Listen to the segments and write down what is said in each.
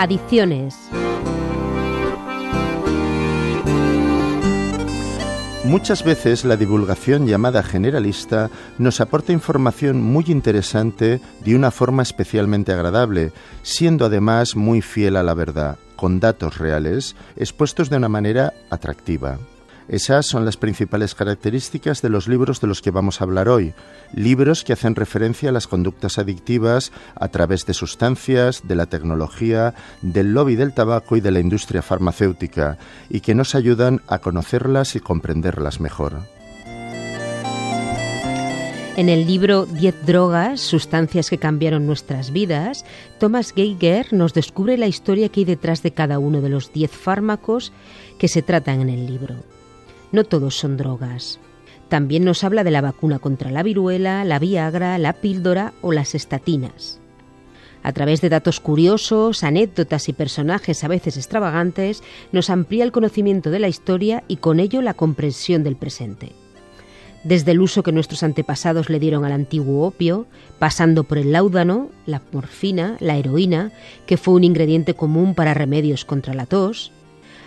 Adicciones. Muchas veces la divulgación llamada generalista nos aporta información muy interesante de una forma especialmente agradable, siendo además muy fiel a la verdad, con datos reales, expuestos de una manera atractiva. Esas son las principales características de los libros de los que vamos a hablar hoy, libros que hacen referencia a las conductas adictivas a través de sustancias, de la tecnología, del lobby del tabaco y de la industria farmacéutica, y que nos ayudan a conocerlas y comprenderlas mejor. En el libro Diez drogas, sustancias que cambiaron nuestras vidas, Thomas Geiger nos descubre la historia que hay detrás de cada uno de los diez fármacos que se tratan en el libro no todos son drogas. También nos habla de la vacuna contra la viruela, la Viagra, la píldora o las estatinas. A través de datos curiosos, anécdotas y personajes a veces extravagantes, nos amplía el conocimiento de la historia y con ello la comprensión del presente. Desde el uso que nuestros antepasados le dieron al antiguo opio, pasando por el láudano, la morfina, la heroína, que fue un ingrediente común para remedios contra la tos,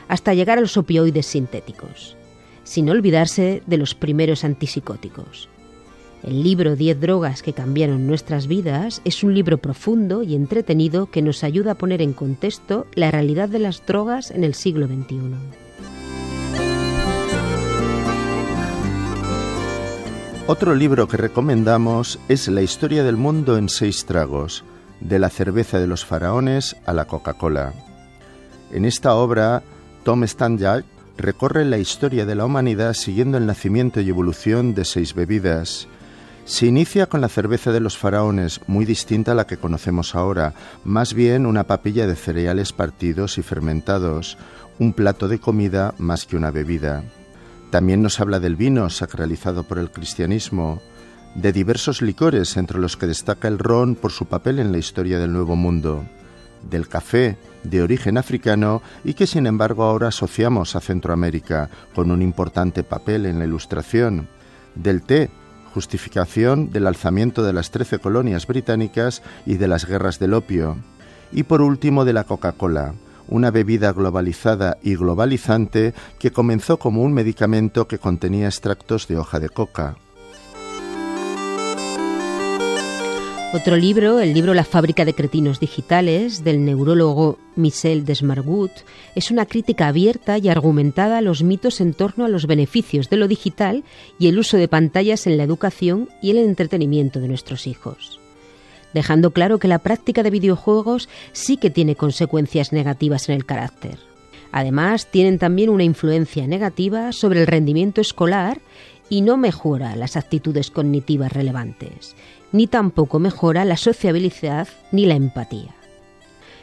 hasta llegar a los opioides sintéticos sin olvidarse de los primeros antipsicóticos. El libro Diez drogas que cambiaron nuestras vidas es un libro profundo y entretenido que nos ayuda a poner en contexto la realidad de las drogas en el siglo XXI. Otro libro que recomendamos es La historia del mundo en seis tragos, de la cerveza de los faraones a la Coca-Cola. En esta obra, Tom Stanjak recorre la historia de la humanidad siguiendo el nacimiento y evolución de seis bebidas. Se inicia con la cerveza de los faraones, muy distinta a la que conocemos ahora, más bien una papilla de cereales partidos y fermentados, un plato de comida más que una bebida. También nos habla del vino, sacralizado por el cristianismo, de diversos licores, entre los que destaca el ron por su papel en la historia del Nuevo Mundo, del café, de origen africano y que sin embargo ahora asociamos a Centroamérica, con un importante papel en la ilustración, del té, justificación del alzamiento de las trece colonias británicas y de las guerras del opio, y por último de la Coca-Cola, una bebida globalizada y globalizante que comenzó como un medicamento que contenía extractos de hoja de coca. Otro libro, el libro La fábrica de cretinos digitales, del neurólogo Michel Desmargut, es una crítica abierta y argumentada a los mitos en torno a los beneficios de lo digital y el uso de pantallas en la educación y el entretenimiento de nuestros hijos dejando claro que la práctica de videojuegos sí que tiene consecuencias negativas en el carácter. Además, tienen también una influencia negativa sobre el rendimiento escolar y no mejora las actitudes cognitivas relevantes, ni tampoco mejora la sociabilidad ni la empatía.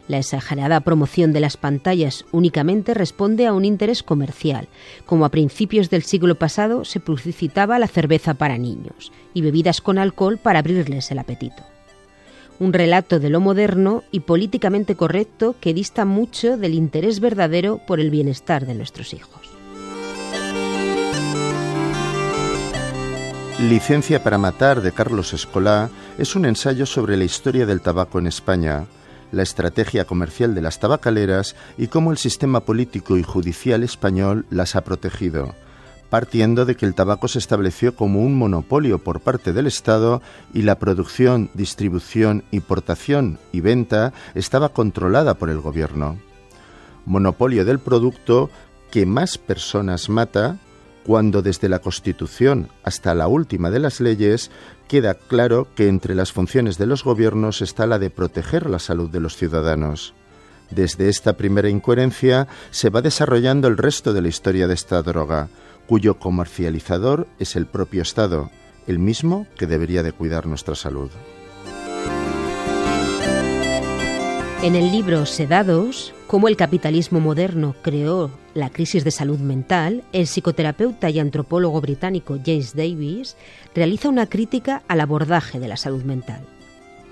La exagerada promoción de las pantallas únicamente responde a un interés comercial, como a principios del siglo pasado se publicitaba la cerveza para niños y bebidas con alcohol para abrirles el apetito. Un relato de lo moderno y políticamente correcto que dista mucho del interés verdadero por el bienestar de nuestros hijos. Licencia para Matar de Carlos Escolá es un ensayo sobre la historia del tabaco en España, la estrategia comercial de las tabacaleras y cómo el sistema político y judicial español las ha protegido, partiendo de que el tabaco se estableció como un monopolio por parte del Estado y la producción, distribución, importación y venta estaba controlada por el gobierno. Monopolio del producto que más personas mata cuando desde la Constitución hasta la última de las leyes queda claro que entre las funciones de los gobiernos está la de proteger la salud de los ciudadanos. Desde esta primera incoherencia se va desarrollando el resto de la historia de esta droga, cuyo comercializador es el propio Estado, el mismo que debería de cuidar nuestra salud. En el libro Sedados, cómo el capitalismo moderno creó la crisis de salud mental, el psicoterapeuta y antropólogo británico James Davis realiza una crítica al abordaje de la salud mental.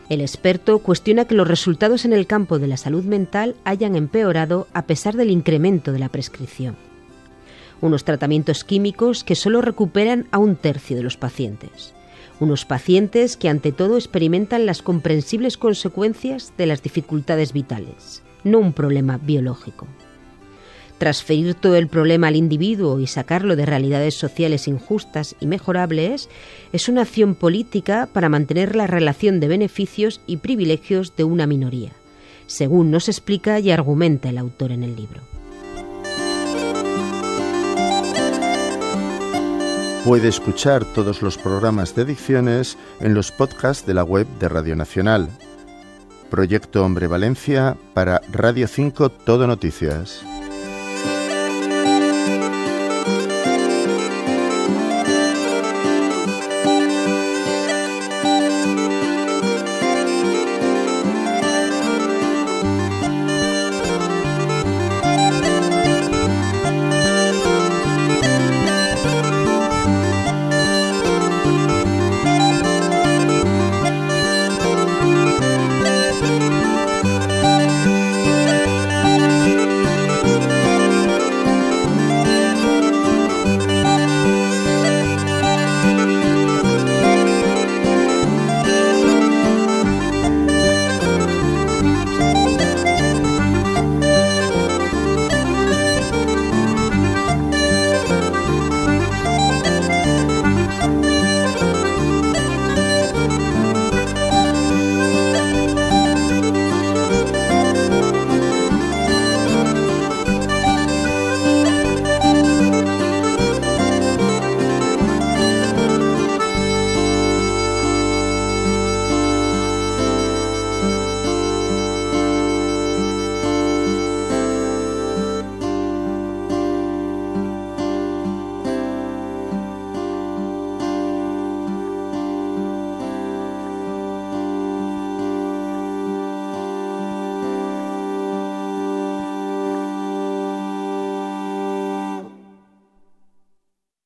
El experto cuestiona que los resultados en el campo de la salud mental hayan empeorado a pesar del incremento de la prescripción. Unos tratamientos químicos que solo recuperan a un tercio de los pacientes unos pacientes que ante todo experimentan las comprensibles consecuencias de las dificultades vitales. No un problema biológico. Transferir todo el problema al individuo y sacarlo de realidades sociales injustas y mejorables es una acción política para mantener la relación de beneficios y privilegios de una minoría, según nos explica y argumenta el autor en el libro. Puede escuchar todos los programas de ediciones en los podcasts de la web de Radio Nacional. Proyecto Hombre Valencia para Radio 5 Todo Noticias.